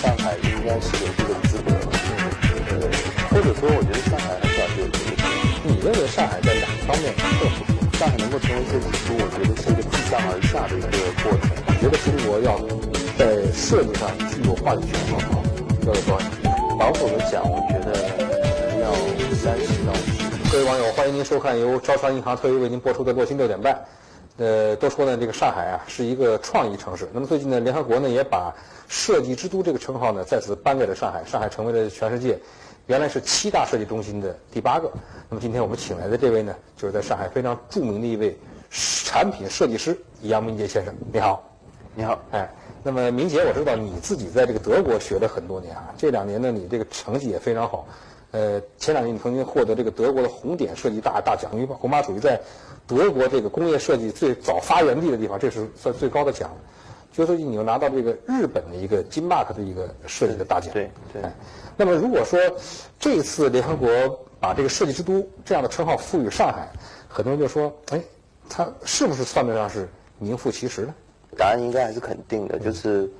上海应该是有这个资格，呃，或者说我觉得上海很早就有这个资格。你认为上海在哪方面更突出？上海能够成为设计之都，我觉得是一个自上而下的一个过程。我觉得中国要在设计上具有话语权吗？要有多少？保守的讲，我觉得要三十到五十。各位网友，欢迎您收看由招商银行特约为您播出的《洛星六点半》。呃，都说呢，这个上海啊是一个创意城市。那么最近呢，联合国呢也把设计之都这个称号呢再次颁给了上海，上海成为了全世界原来是七大设计中心的第八个。那么今天我们请来的这位呢，就是在上海非常著名的一位产品设计师杨明杰先生。你好，你好，哎，那么明杰，我知道你自己在这个德国学了很多年啊，这两年呢你这个成绩也非常好。呃，前两年你曾经获得这个德国的红点设计大大奖，因为红马属于在德国这个工业设计最早发源地的地方，这是算最高的奖。就最近你又拿到这个日本的一个金 mark 的一个设计的大奖。对对。那么如果说这次联合国把这个设计之都这样的称号赋予上海，很多人就说，哎，它是不是算得上是名副其实呢？答案应该还是肯定的，就是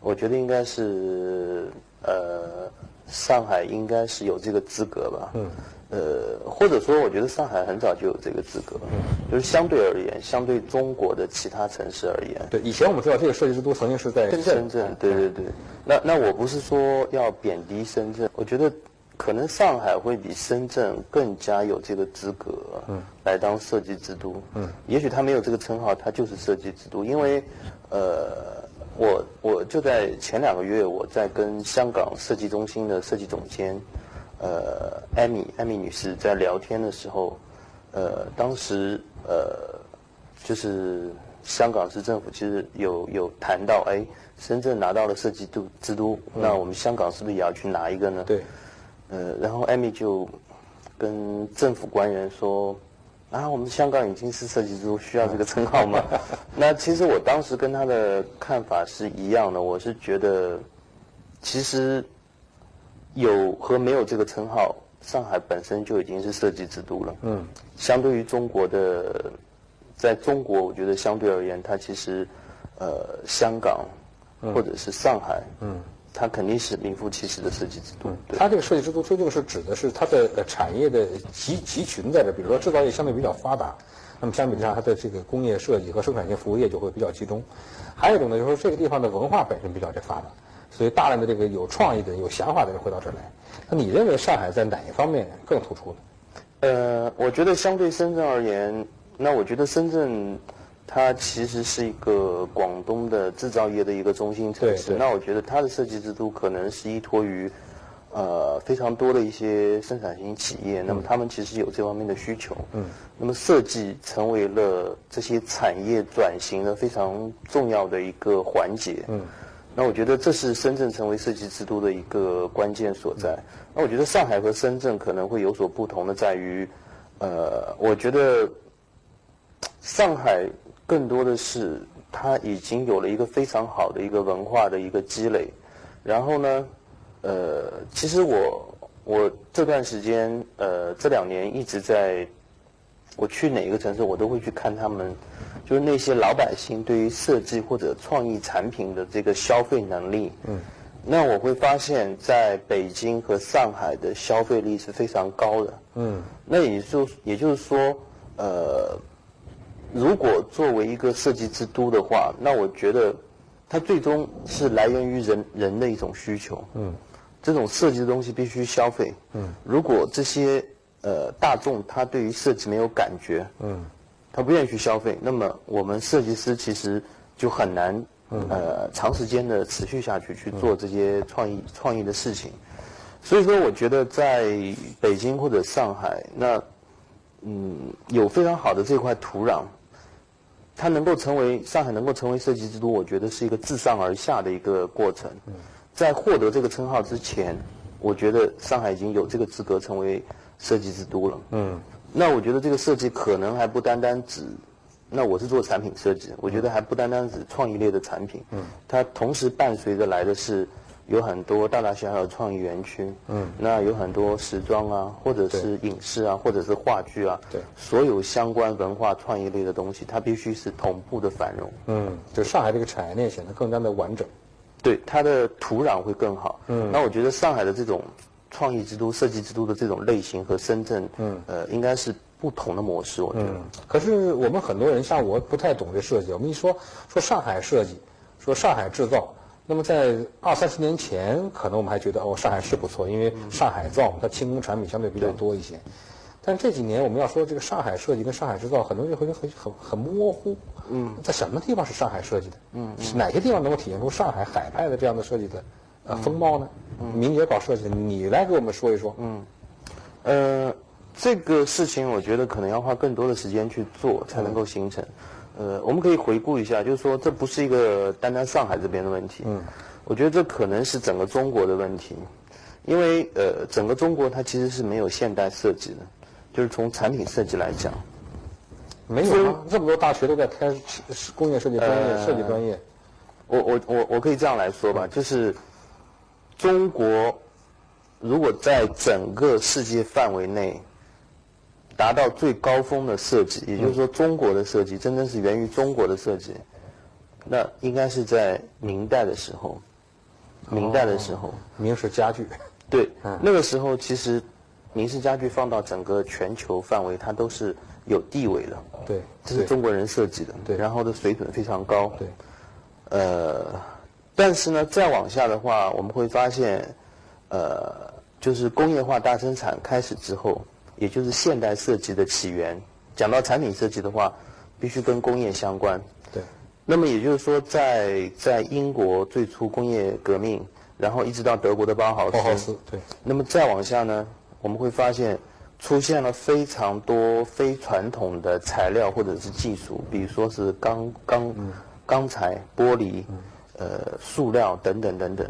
我觉得应该是呃。上海应该是有这个资格吧？嗯，呃，或者说，我觉得上海很早就有这个资格，嗯，就是相对而言，相对中国的其他城市而言，对，以前我们知道这个设计之都曾经是在深圳，深圳，对对对。那那我不是说要贬低深圳，我觉得可能上海会比深圳更加有这个资格，嗯，来当设计之都，嗯，也许他没有这个称号，他就是设计之都，因为，呃。我我就在前两个月，我在跟香港设计中心的设计总监，呃，艾米艾米女士在聊天的时候，呃，当时呃，就是香港市政府其实有有谈到，哎，深圳拿到了设计都之都，那我们香港是不是也要去拿一个呢？对，呃，然后艾米就跟政府官员说。啊，我们香港已经是设计之都，需要这个称号吗？那其实我当时跟他的看法是一样的，我是觉得，其实有和没有这个称号，上海本身就已经是设计之都了。嗯，相对于中国的，在中国，我觉得相对而言，它其实，呃，香港或者是上海，嗯。它肯定是名副其实的设计之都。它这个设计之都究竟是指的是它的产业的集集群在这，比如说制造业相对比较发达，那么相比之下，它的这个工业设计和生产性服务业就会比较集中。还有一种呢，就是说这个地方的文化本身比较的发达，所以大量的这个有创意的、有想法的人会到这儿来。那你认为上海在哪一方面更突出呢？呃，我觉得相对深圳而言，那我觉得深圳。它其实是一个广东的制造业的一个中心城市。那我觉得它的设计之都可能是依托于，呃，非常多的一些生产型企业。那么他们其实有这方面的需求。嗯。那么设计成为了这些产业转型的非常重要的一个环节。嗯。那我觉得这是深圳成为设计之都的一个关键所在。那我觉得上海和深圳可能会有所不同的在于，呃，我觉得上海。更多的是，他已经有了一个非常好的一个文化的一个积累，然后呢，呃，其实我我这段时间呃这两年一直在，我去哪一个城市我都会去看他们，就是那些老百姓对于设计或者创意产品的这个消费能力，嗯，那我会发现在北京和上海的消费力是非常高的，嗯，那也就也就是说，呃。如果作为一个设计之都的话，那我觉得，它最终是来源于人人的一种需求。嗯，这种设计的东西必须消费。嗯，如果这些呃大众他对于设计没有感觉，嗯，他不愿意去消费，那么我们设计师其实就很难呃长时间的持续下去去做这些创意创意的事情。所以说，我觉得在北京或者上海，那嗯有非常好的这块土壤。它能够成为上海能够成为设计之都，我觉得是一个自上而下的一个过程。在获得这个称号之前，我觉得上海已经有这个资格成为设计之都了。嗯，那我觉得这个设计可能还不单单指，那我是做产品设计，我觉得还不单单指创意类的产品。嗯，它同时伴随着来的是。有很多大大小小的创意园区，嗯，那有很多时装啊，或者是影视啊，或者是话剧啊，对，所有相关文化创意类的东西，它必须是同步的繁荣。嗯，就上海这个产业链显得更加的完整。对，它的土壤会更好。嗯，那我觉得上海的这种创意之都、设计之都的这种类型和深圳，嗯，呃，应该是不同的模式。我觉得。可是我们很多人像我不太懂这设计，我们一说说上海设计，说上海制造，那么在二三十年前，可能我们还觉得哦，上海是不错，因为上海造它轻工产品相对比较多一些。但这几年我们要说这个上海设计跟上海制造，很多人会很很很模糊。嗯，在什么地方是上海设计的？嗯，哪些地方能够体现出上海海派的这样的设计的呃风貌呢？嗯，明杰搞设计的，你来给我们说一说。嗯，呃，这个事情我觉得可能要花更多的时间去做才能够形成。呃，我们可以回顾一下，就是说这不是一个单单上海这边的问题。嗯，我觉得这可能是整个中国的问题，因为呃，整个中国它其实是没有现代设计的。就是从产品设计来讲，没有啊，这么多大学都在开工业设计专业、设计专业。我我我我可以这样来说吧，就是中国如果在整个世界范围内达到最高峰的设计，也就是说中国的设计真正是源于中国的设计，那应该是在明代的时候。明代的时候，明式家具。对，那个时候其实。明式家具放到整个全球范围，它都是有地位的。对，这是中国人设计的。对，然后的水准非常高。对，呃，但是呢，再往下的话，我们会发现，呃，就是工业化大生产开始之后，也就是现代设计的起源。讲到产品设计的话，必须跟工业相关。对。那么也就是说，在在英国最初工业革命，然后一直到德国的包豪斯。包豪斯。对。那么再往下呢？我们会发现，出现了非常多非传统的材料或者是技术，比如说是钢钢钢材、玻璃、呃塑料等等等等。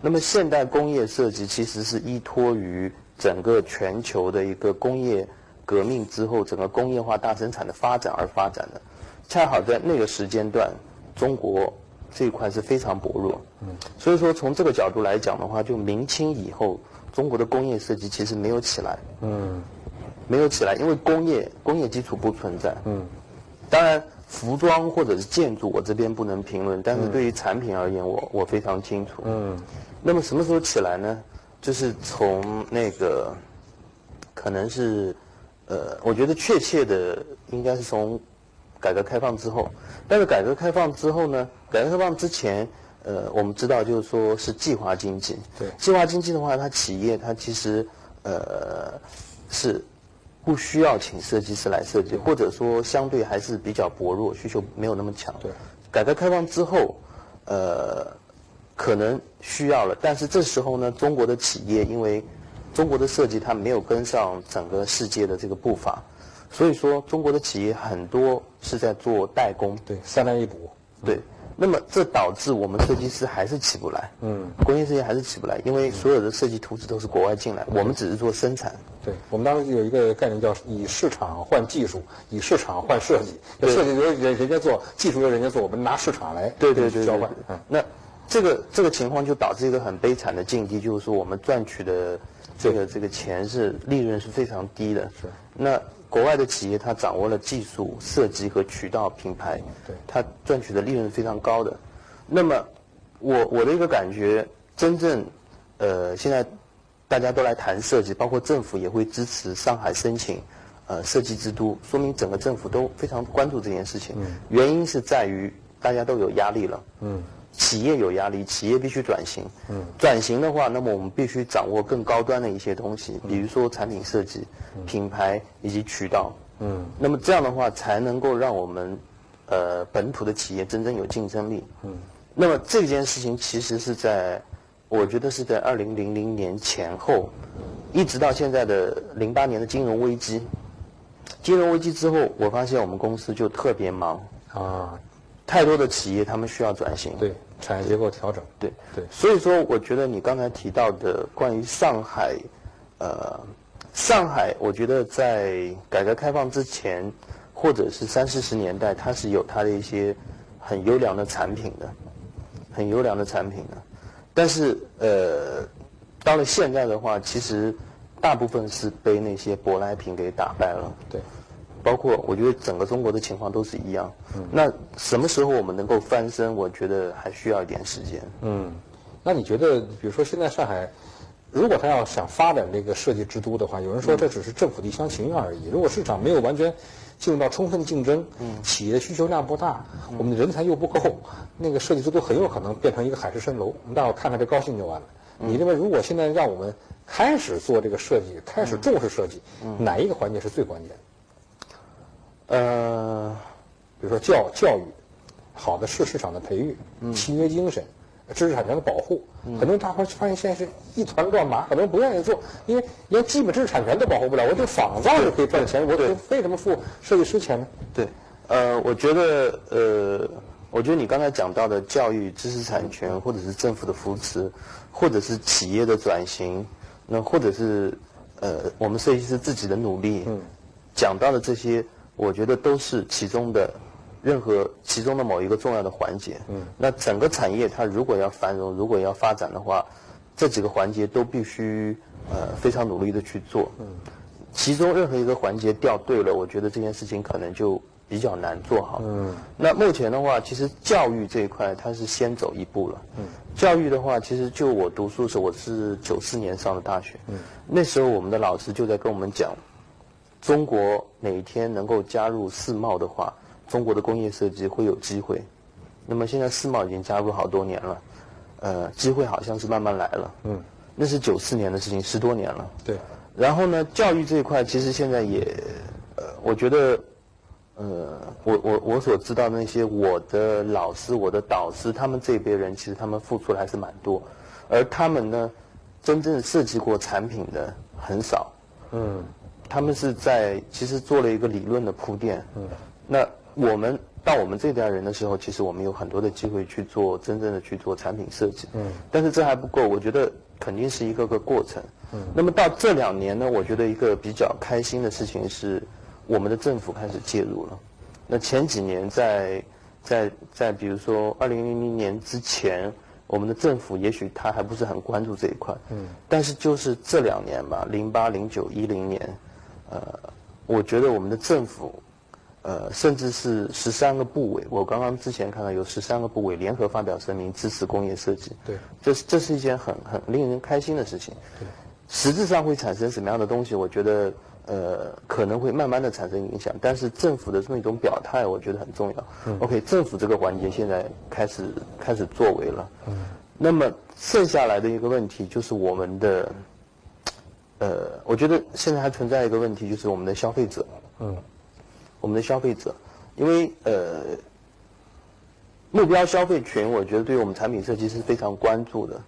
那么现代工业设计其实是依托于整个全球的一个工业革命之后，整个工业化大生产的发展而发展的。恰好在那个时间段，中国这一块是非常薄弱。嗯，所以说从这个角度来讲的话，就明清以后。中国的工业设计其实没有起来，嗯，没有起来，因为工业工业基础不存在，嗯，当然服装或者是建筑我这边不能评论，但是对于产品而言，我我非常清楚，嗯，那么什么时候起来呢？就是从那个，可能是，呃，我觉得确切的应该是从改革开放之后，但是改革开放之后呢，改革开放之前。呃，我们知道，就是说是计划经济。对，计划经济的话，它企业它其实呃是不需要请设计师来设计，或者说相对还是比较薄弱，需求没有那么强。对，改革开放之后，呃，可能需要了，但是这时候呢，中国的企业因为中国的设计它没有跟上整个世界的这个步伐，所以说中国的企业很多是在做代工。对，三来一补。对。那么这导致我们设计师还是起不来，嗯，工业设计还是起不来，因为所有的设计图纸都是国外进来，我们只是做生产。对，我们当时有一个概念叫以市场换技术，以市场换设计，设计由人人家做，技术由人家做，我们拿市场来对对对交换。嗯那这个这个情况就导致一个很悲惨的境地，就是说我们赚取的这个这个钱是利润是非常低的。是那。国外的企业，它掌握了技术、设计和渠道、品牌，对，它赚取的利润是非常高的。那么，我我的一个感觉，真正，呃，现在大家都来谈设计，包括政府也会支持上海申请，呃，设计之都，说明整个政府都非常关注这件事情。嗯，原因是在于大家都有压力了。嗯。企业有压力，企业必须转型。嗯，转型的话，那么我们必须掌握更高端的一些东西，比如说产品设计、品牌以及渠道。嗯，那么这样的话才能够让我们，呃，本土的企业真正有竞争力。嗯，那么这件事情其实是在，我觉得是在二零零零年前后，一直到现在的零八年的金融危机。金融危机之后，我发现我们公司就特别忙啊。太多的企业，他们需要转型，对产业结构调整，对对，所以说，我觉得你刚才提到的关于上海，呃，上海，我觉得在改革开放之前，或者是三四十年代，它是有它的一些很优良的产品的，很优良的产品的，但是呃，到了现在的话，其实大部分是被那些舶来品给打败了，对。包括我觉得整个中国的情况都是一样。嗯，那什么时候我们能够翻身？我觉得还需要一点时间。嗯，那你觉得，比如说现在上海，如果他要想发展这个设计之都的话，有人说这只是政府的一厢情愿而已。如果市场没有完全进入到充分竞争，嗯，企业需求量不大，我们的人才又不够，那个设计之都很有可能变成一个海市蜃楼。我们大伙看看这高兴就完了。你认为，如果现在让我们开始做这个设计，开始重视设计，哪一个环节是最关键？呃，比如说教教育，好的市市场的培育，契约精神，知识产权的保护，很多人大伙发现现在是一团乱麻，很多人不愿意做，因为连基本知识产权都保护不了。我就仿造就可以赚钱，我为什么付设计师钱呢？对，呃，我觉得，呃，我觉得你刚才讲到的教育、知识产权，或者是政府的扶持。或者是企业的转型，那或者是呃我们设计师自己的努力，讲到的这些，我觉得都是其中的任何其中的某一个重要的环节。那整个产业它如果要繁荣，如果要发展的话，这几个环节都必须呃非常努力的去做。其中任何一个环节掉队了，我觉得这件事情可能就。比较难做好。嗯，那目前的话，其实教育这一块它是先走一步了。嗯，教育的话，其实就我读书的时候，我是九四年上的大学。嗯，那时候我们的老师就在跟我们讲，中国哪天能够加入世贸的话，中国的工业设计会有机会。那么现在世贸已经加入好多年了，呃，机会好像是慢慢来了。嗯，那是九四年的事情，十多年了。对。然后呢，教育这一块其实现在也，呃，我觉得。呃，我我我所知道那些我的老师、我的导师，他们这一辈人其实他们付出的还是蛮多，而他们呢，真正设计过产品的很少。嗯，他们是在其实做了一个理论的铺垫。嗯，那我们到我们这代人的时候，其实我们有很多的机会去做真正的去做产品设计。嗯，但是这还不够，我觉得肯定是一个个过程。嗯，那么到这两年呢，我觉得一个比较开心的事情是。我们的政府开始介入了。那前几年在在在，比如说二零零零年之前，我们的政府也许他还不是很关注这一块。嗯。但是就是这两年吧，零八、零九、一零年，呃，我觉得我们的政府，呃，甚至是十三个部委，我刚刚之前看到有十三个部委联合发表声明支持工业设计。对。这是这是一件很很令人开心的事情。对。实质上会产生什么样的东西？我觉得。呃，可能会慢慢的产生影响，但是政府的这么一种表态，我觉得很重要。OK，政府这个环节现在开始开始作为了。嗯。那么剩下来的一个问题就是我们的，呃，我觉得现在还存在一个问题，就是我们的消费者。嗯。我们的消费者，因为呃，目标消费群，我觉得对于我们产品设计是非常关注的。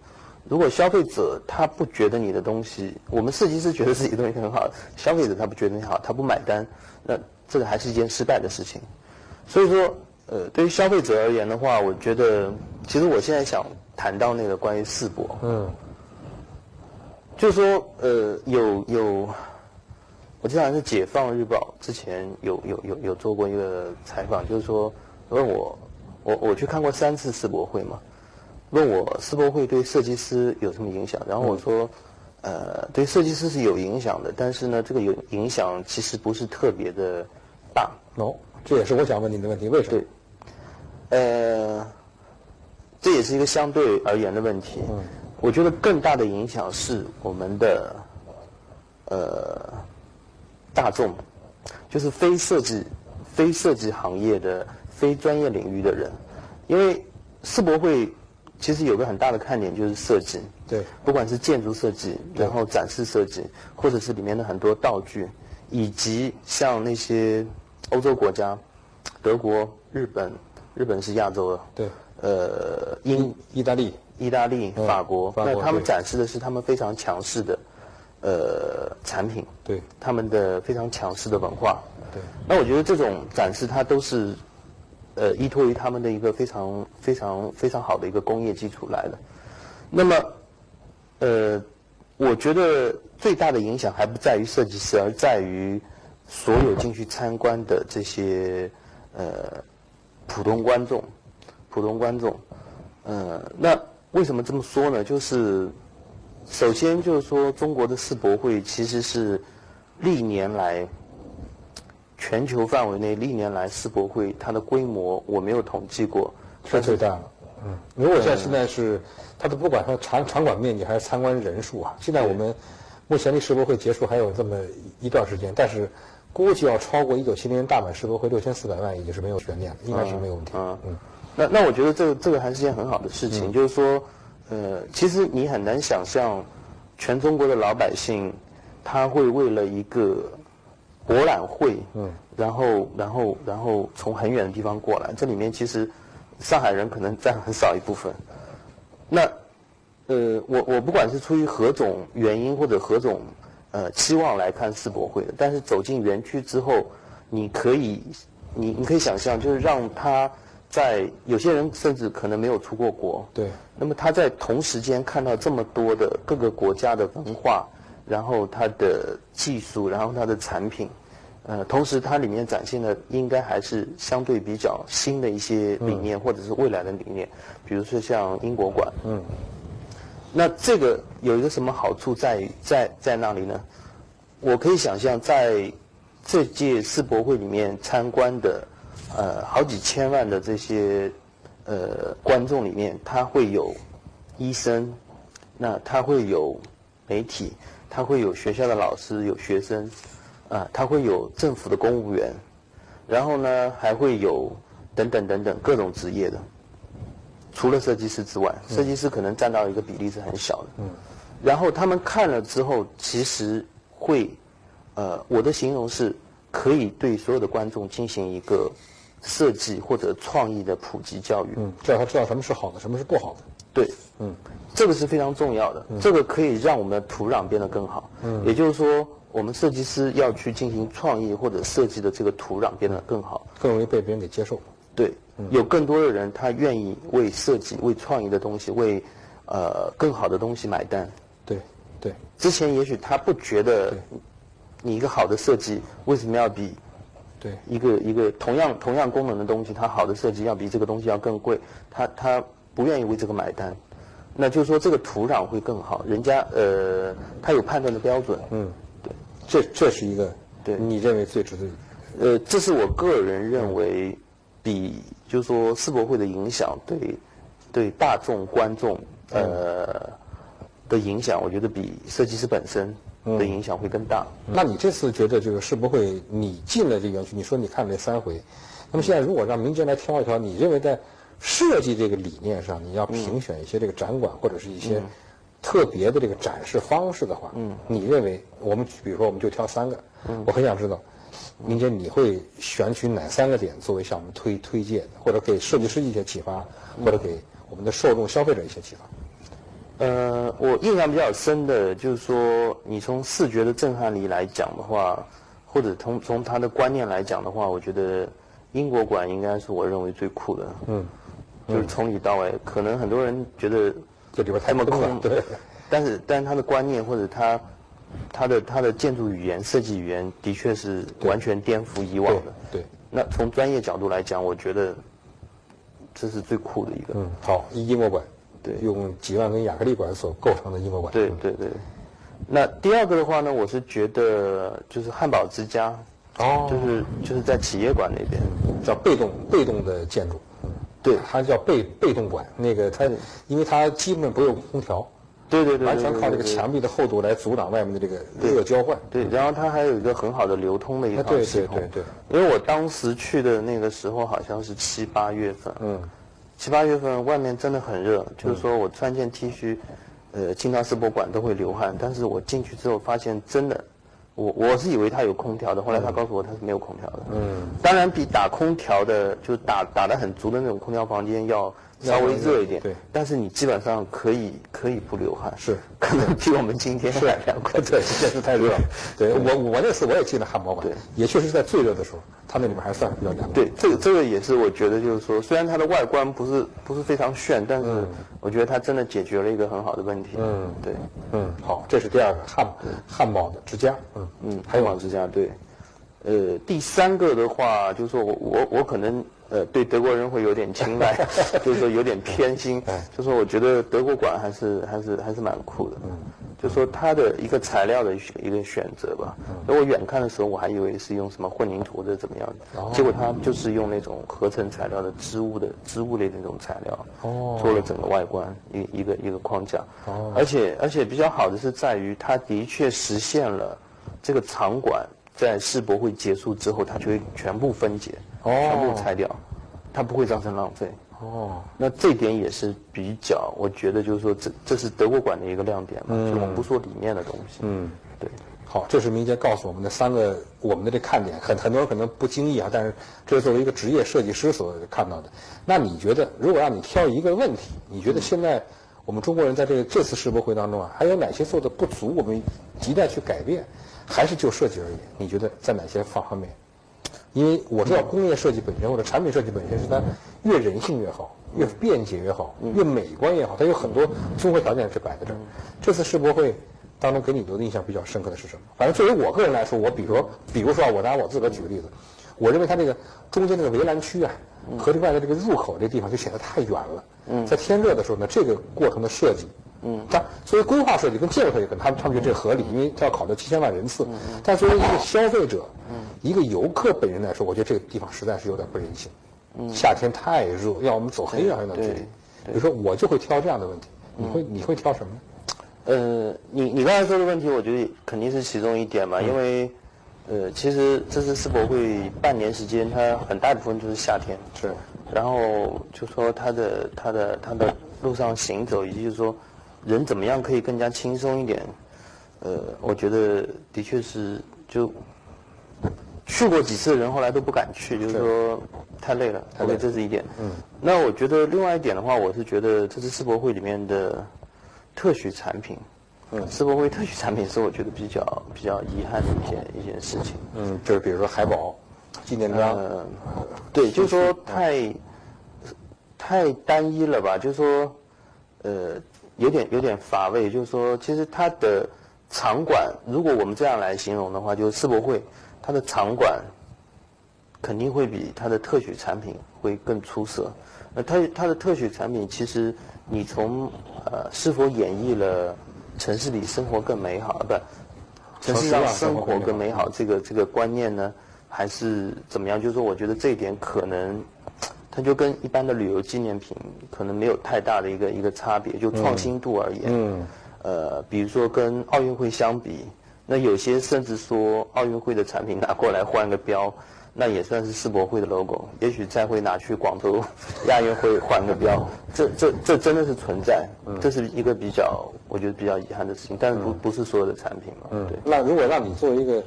如果消费者他不觉得你的东西，我们设计师觉得自己东西很好，消费者他不觉得你好，他不买单，那这个还是一件失败的事情。所以说，呃，对于消费者而言的话，我觉得，其实我现在想谈到那个关于世博，嗯，就是说，呃，有有，我记得好像是《解放日报》之前有有有有做过一个采访，就是说问我，我我去看过三次世博会嘛。问我世博会对设计师有什么影响？然后我说，呃，对设计师是有影响的，但是呢，这个有影响其实不是特别的大。哦，这也是我想问你的问题，为什么？对，呃，这也是一个相对而言的问题。嗯，我觉得更大的影响是我们的，呃，大众，就是非设计、非设计行业的、非专业领域的人，因为世博会。其实有个很大的看点就是设计，对，不管是建筑设计，然后展示设计，或者是里面的很多道具，以及像那些欧洲国家，德国、日本，日本是亚洲的，对，呃，英、意大利、意大利、法国，那他们展示的是他们非常强势的，呃，产品，对，他们的非常强势的文化，对，那我觉得这种展示它都是。呃，依托于他们的一个非常非常非常好的一个工业基础来的。那么，呃，我觉得最大的影响还不在于设计师，而在于所有进去参观的这些呃普通观众。普通观众，呃，那为什么这么说呢？就是首先就是说，中国的世博会其实是历年来。全球范围内历年来世博会它的规模我没有统计过，是最大的。嗯，如果像现在是它的不管它场场馆面积还是参观人数啊，现在我们目前离世博会结束还有这么一段时间，但是估计要超过一九七零年大阪世博会六千四百万已经是没有悬念了，应该是没有问题。嗯嗯，那那我觉得这个这个还是件很好的事情，就是说，呃，其实你很难想象全中国的老百姓他会为了一个博览会，嗯，然后然后然后从很远的地方过来，这里面其实。上海人可能占很少一部分，那，呃，我我不管是出于何种原因或者何种呃期望来看世博会的，但是走进园区之后，你可以，你你可以想象，就是让他在有些人甚至可能没有出过国，对，那么他在同时间看到这么多的各个国家的文化，然后他的技术，然后他的产品。呃，同时它里面展现的应该还是相对比较新的一些理念，或者是未来的理念，比如说像英国馆。嗯。那这个有一个什么好处在在在那里呢？我可以想象，在这届世博会里面参观的呃好几千万的这些呃观众里面，他会有医生，那他会有媒体，他会有学校的老师，有学生。啊，他会有政府的公务员，然后呢，还会有等等等等各种职业的，除了设计师之外，设计师可能占到一个比例是很小的。嗯，然后他们看了之后，其实会，呃，我的形容是可以对所有的观众进行一个设计或者创意的普及教育。嗯，让他知道什么是好的，什么是不好的。对，嗯，这个是非常重要的，这个可以让我们的土壤变得更好。嗯，也就是说。我们设计师要去进行创意或者设计的这个土壤变得更好，更容易被别人给接受。对，有更多的人他愿意为设计、为创意的东西、为呃更好的东西买单。对，对。之前也许他不觉得，你一个好的设计为什么要比，对。一个一个同样同样功能的东西，它好的设计要比这个东西要更贵，他他不愿意为这个买单，那就是说这个土壤会更好，人家呃他有判断的标准。嗯。对。这这是一个，对。你认为最值得，呃，这是我个人认为，比就是说世博会的影响对，对大众观众呃的影响，我觉得比设计师本身的影响会更大。那你这次觉得这个世博会你进了这园区，你说你看了三回，那么现在如果让民间来挑一挑，你认为在设计这个理念上，你要评选一些这个展馆或者是一些。特别的这个展示方式的话，嗯，你认为我们比如说我们就挑三个，嗯，我很想知道，明姐你会选取哪三个点作为向我们推推荐，或者给设计师一些启发，或者给我们的受众消费者一些启发？呃，我印象比较深的就是说，你从视觉的震撼力来讲的话，或者从从他的观念来讲的话，我觉得英国馆应该是我认为最酷的，嗯，就是从里到外，可能很多人觉得。这里边太么空，对。但是，但是他的观念或者他，他的他的建筑语言、设计语言，的确是完全颠覆以往的。对。那从专业角度来讲，我觉得这是最酷的一个。嗯，好，英国馆。对。用几万根亚克力管所构成的一模馆。对对对。那第二个的话呢，我是觉得就是汉堡之家。哦。就是就是在企业馆那边，叫被动被动的建筑。对，它叫被被动馆，那个它，因为它基本不用空调，对对对，完全靠这个墙壁的厚度来阻挡外面的这个热交换。对，然后它还有一个很好的流通的一套系统。对对对对。因为我当时去的那个时候好像是七八月份，嗯，七八月份外面真的很热，就是说我穿件 T 恤，呃，进到世博馆都会流汗，但是我进去之后发现真的。我我是以为它有空调的，后来他告诉我它是没有空调的。嗯，当然比打空调的，就打打的很足的那种空调房间要。稍微热一点，对，但是你基本上可以可以不流汗，是。可能比我们今天还凉快，对，确实太热了。对。我我那次我也进了汉堡馆，对，也确实在最热的时候，它那里面还算是比较凉快。对，这个这个也是我觉得就是说，虽然它的外观不是不是非常炫，但是我觉得它真的解决了一个很好的问题。嗯，对，嗯，好，这是第二个汉汉堡的之家，嗯。嗯，汉堡之家对。呃，第三个的话，就是说我我我可能呃对德国人会有点青睐，就是说有点偏心，就是说我觉得德国馆还是还是还是蛮酷的，就说它的一个材料的一个选择吧。那我远看的时候，我还以为是用什么混凝土的怎么样的，结果它就是用那种合成材料的织物的织物类的那种材料，做了整个外观一一个一个框架。而且而且比较好的是在于，它的确实现了这个场馆。在世博会结束之后，它就会全部分解，全部拆掉，它不会造成浪费。哦，那这点也是比较，我觉得就是说，这这是德国馆的一个亮点嘛。就我们不说里面的东西。嗯，对。好，这是明杰告诉我们的三个我们的这看点，很很多人可能不经意啊，但是这是作为一个职业设计师所看到的。那你觉得，如果让你挑一个问题，你觉得现在我们中国人在这个这次世博会当中啊，还有哪些做的不足？我们亟待去改变。还是就设计而言，你觉得在哪些方方面？因为我知道工业设计本身或者产品设计本身是它越人性越好，越便捷越好，越美观越好，它有很多综合条件是摆在这儿。这次世博会当中给你留的印象比较深刻的是什么？反正作为我个人来说，我比如说，比如说啊，我拿我自个儿举个例子，我认为它这个中间这个围栏区啊，和另外的这个入口这地方就显得太远了。在天热的时候呢，这个过程的设计。嗯，但作为规划设计跟建筑设计，可能他们他们觉得这合理，因为他要考虑七千万人次。嗯，但作为一个消费者，嗯，一个游客本人来说，我觉得这个地方实在是有点不人性。嗯，夏天太热，要我们走很远很远的距离。比如说，我就会挑这样的问题。你会你会挑什么？呃，你你刚才说的问题，我觉得肯定是其中一点嘛，因为，呃，其实这次世博会半年时间，它很大部分就是夏天。是。然后就说它的它的它的路上行走，以及就是说。人怎么样可以更加轻松一点？呃，我觉得的确是就去过几次的人后来都不敢去，就是说太累了，太累，这是一点。嗯。那我觉得另外一点的话，我是觉得这次世博会里面的特许产品，嗯，世博会特许产品是我觉得比较比较遗憾的一件一件事情。嗯，就是比如说海宝纪念章，对，就是说太太单一了吧？就是说，呃。有点有点乏味，就是说，其实它的场馆，如果我们这样来形容的话，就是世博会，它的场馆肯定会比它的特许产品会更出色。那它它的特许产品，其实你从呃是否演绎了城市里生活更美好，不，城市里生活更美好这个这个观念呢，还是怎么样？就是说，我觉得这一点可能。它就跟一般的旅游纪念品可能没有太大的一个一个差别，就创新度而言，嗯，呃，比如说跟奥运会相比，那有些甚至说奥运会的产品拿过来换个标，那也算是世博会的 logo，也许再会拿去广州亚运会换个标，这这这真的是存在，这是一个比较我觉得比较遗憾的事情，但是不不是所有的产品嘛，对。那如果让你作为一个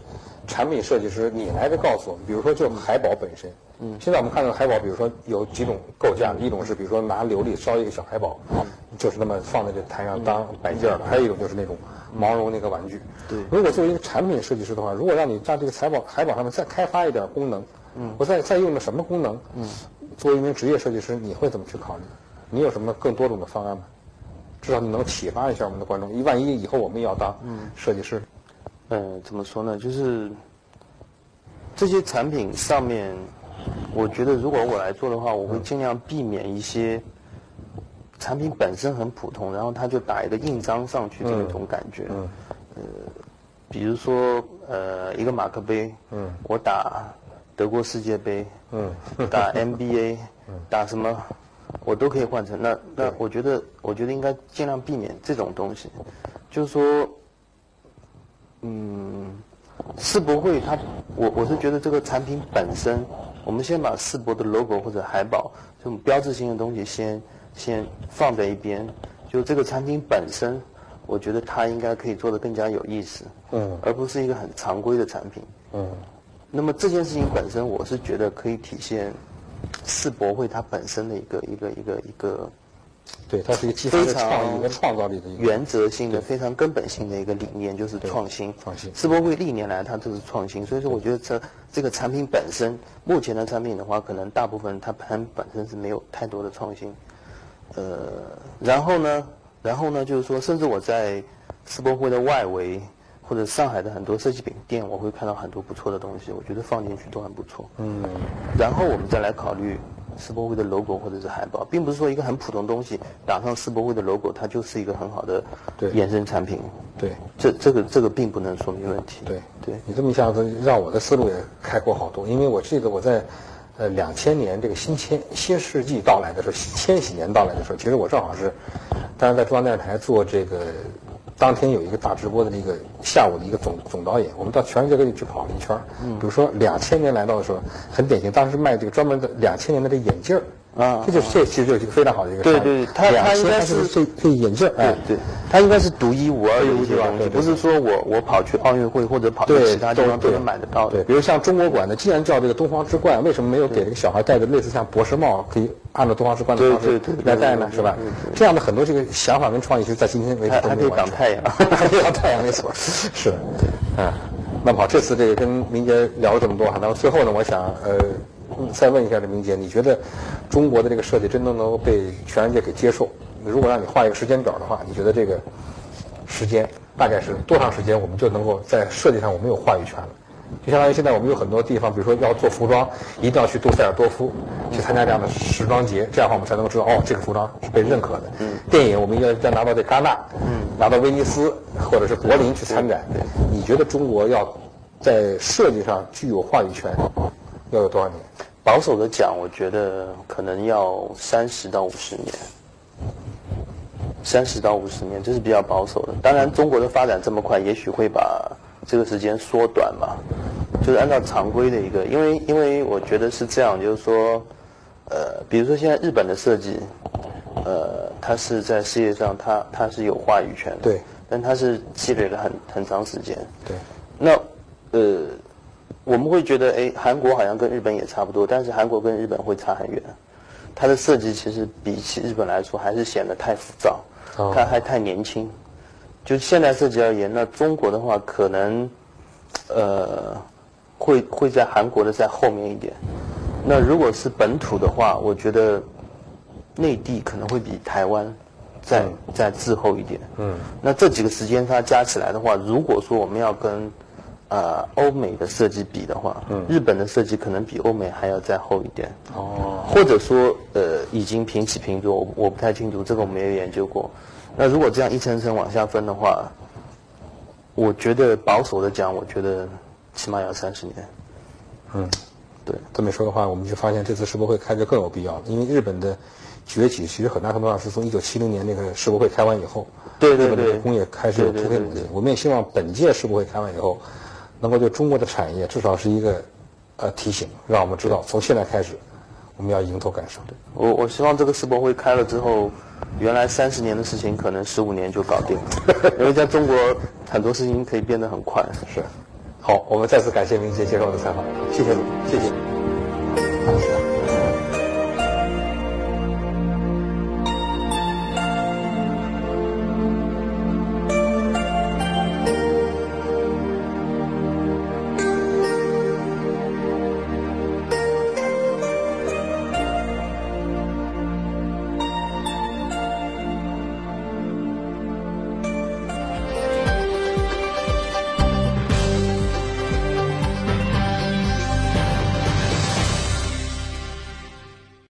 产品设计师，你来告诉我们，比如说就海宝本身。嗯，现在我们看到海宝，比如说有几种构架，一种是比如说拿琉璃烧一个小海宝，就是那么放在这台上当摆件的；还有一种就是那种毛绒那个玩具。对，如果作为一个产品设计师的话，如果让你在这个财宝海宝上面再开发一点功能，嗯，我再再用个什么功能？嗯，作为一名职业设计师，你会怎么去考虑？你有什么更多种的方案吗？至少你能启发一下我们的观众，一万一以后我们也要当设计师。嗯，怎么说呢？就是这些产品上面。我觉得如果我来做的话，我会尽量避免一些产品本身很普通，然后他就打一个印章上去的那种感觉。嗯。呃，比如说呃一个马克杯，嗯，我打德国世界杯，嗯，打 NBA，嗯，打什么，我都可以换成。那那我觉得我觉得应该尽量避免这种东西，就是说，嗯，世博会它，我我是觉得这个产品本身。我们先把世博的 logo 或者海报这种标志性的东西先先放在一边，就这个产品本身，我觉得它应该可以做得更加有意思，嗯，而不是一个很常规的产品，嗯。那么这件事情本身，我是觉得可以体现世博会它本身的一个一个一个一个。对，它是一个非常创意和创造力的原则性的、非常根本性的一个理念，就是创新。创新。世博会历年来它都是创新，所以说我觉得这这个产品本身，目前的产品的话，可能大部分它它本身是没有太多的创新。呃，然后呢，然后呢，就是说，甚至我在世博会的外围或者上海的很多设计品店，我会看到很多不错的东西，我觉得放进去都很不错。嗯，然后我们再来考虑世博会的 logo 或者是海报，并不是说一个很普通东西打上世博会的 logo，它就是一个很好的衍生产品。对，这这个这个并不能说明问题。对，对你这么一下子让我的思路也开阔好多，因为我记得我在呃两千年这个新千新世纪到来的时候，千禧年到来的时候，其实我正好是当时在中央电视台做这个。当天有一个大直播的那个下午的一个总总导演，我们到全世界各地去跑了一圈嗯，比如说两千年来到的时候，很典型，当时卖这个专门的两千年的这眼镜儿。啊，这就是这其实就是一个非常好的一个对对，他他应该是这这眼镜，对对，它应该是独一无二的一些东西，不是说我我跑去奥运会或者跑去其他地方都能买得到。对，比如像中国馆的，既然叫这个东方之冠，为什么没有给这个小孩戴的类似像博士帽，可以按照东方之冠的方式来戴呢？是吧？这样的很多这个想法跟创意，其实在今天为止都没有挡太阳，还可以挡太阳，没错，是，嗯，那么好，这次这个跟明杰聊了这么多哈，那么最后呢，我想呃。再问一下这明杰，你觉得中国的这个设计真的能够被全世界给接受？如果让你画一个时间表的话，你觉得这个时间大概是多长时间，我们就能够在设计上我们有话语权了？就相当于现在我们有很多地方，比如说要做服装，一定要去杜塞尔多夫去参加这样的时装节，这样的话我们才能够知道哦，这个服装是被认可的。电影我们要要拿到这戛纳，拿到威尼斯或者是柏林去参展。你觉得中国要在设计上具有话语权？要有多少年？保守的讲，我觉得可能要三十到五十年。三十到五十年，这是比较保守的。当然，中国的发展这么快，也许会把这个时间缩短嘛。就是按照常规的一个，因为因为我觉得是这样，就是说，呃，比如说现在日本的设计，呃，它是在世界上，它它是有话语权的。对。但它是积累了很很长时间。对。那，呃。我们会觉得，哎，韩国好像跟日本也差不多，但是韩国跟日本会差很远。它的设计其实比起日本来说，还是显得太浮躁，它还太年轻。就现代设计而言，那中国的话，可能，呃，会会在韩国的在后面一点。那如果是本土的话，我觉得内地可能会比台湾再再滞后一点。嗯。那这几个时间差加起来的话，如果说我们要跟呃，欧美的设计比的话，嗯，日本的设计可能比欧美还要再厚一点。哦，或者说，呃，已经平起平坐，我我不太清楚，这个我没有研究过。那如果这样一层层往下分的话，我觉得保守的讲，我觉得起码要三十年。嗯，对，这么说的话，我们就发现这次世博会开着更有必要了，因为日本的崛起其实很大程度上是从一九七零年那个世博会开完以后，对对对，工业开始有突飞猛进。我们也希望本届世博会开完以后。能够对中国的产业至少是一个呃提醒，让我们知道从现在开始我们要迎头赶上。我我希望这个世博会开了之后，原来三十年的事情可能十五年就搞定了，因为在中国很多事情可以变得很快。是，好，我们再次感谢明杰接受我的采访，谢谢你，谢谢。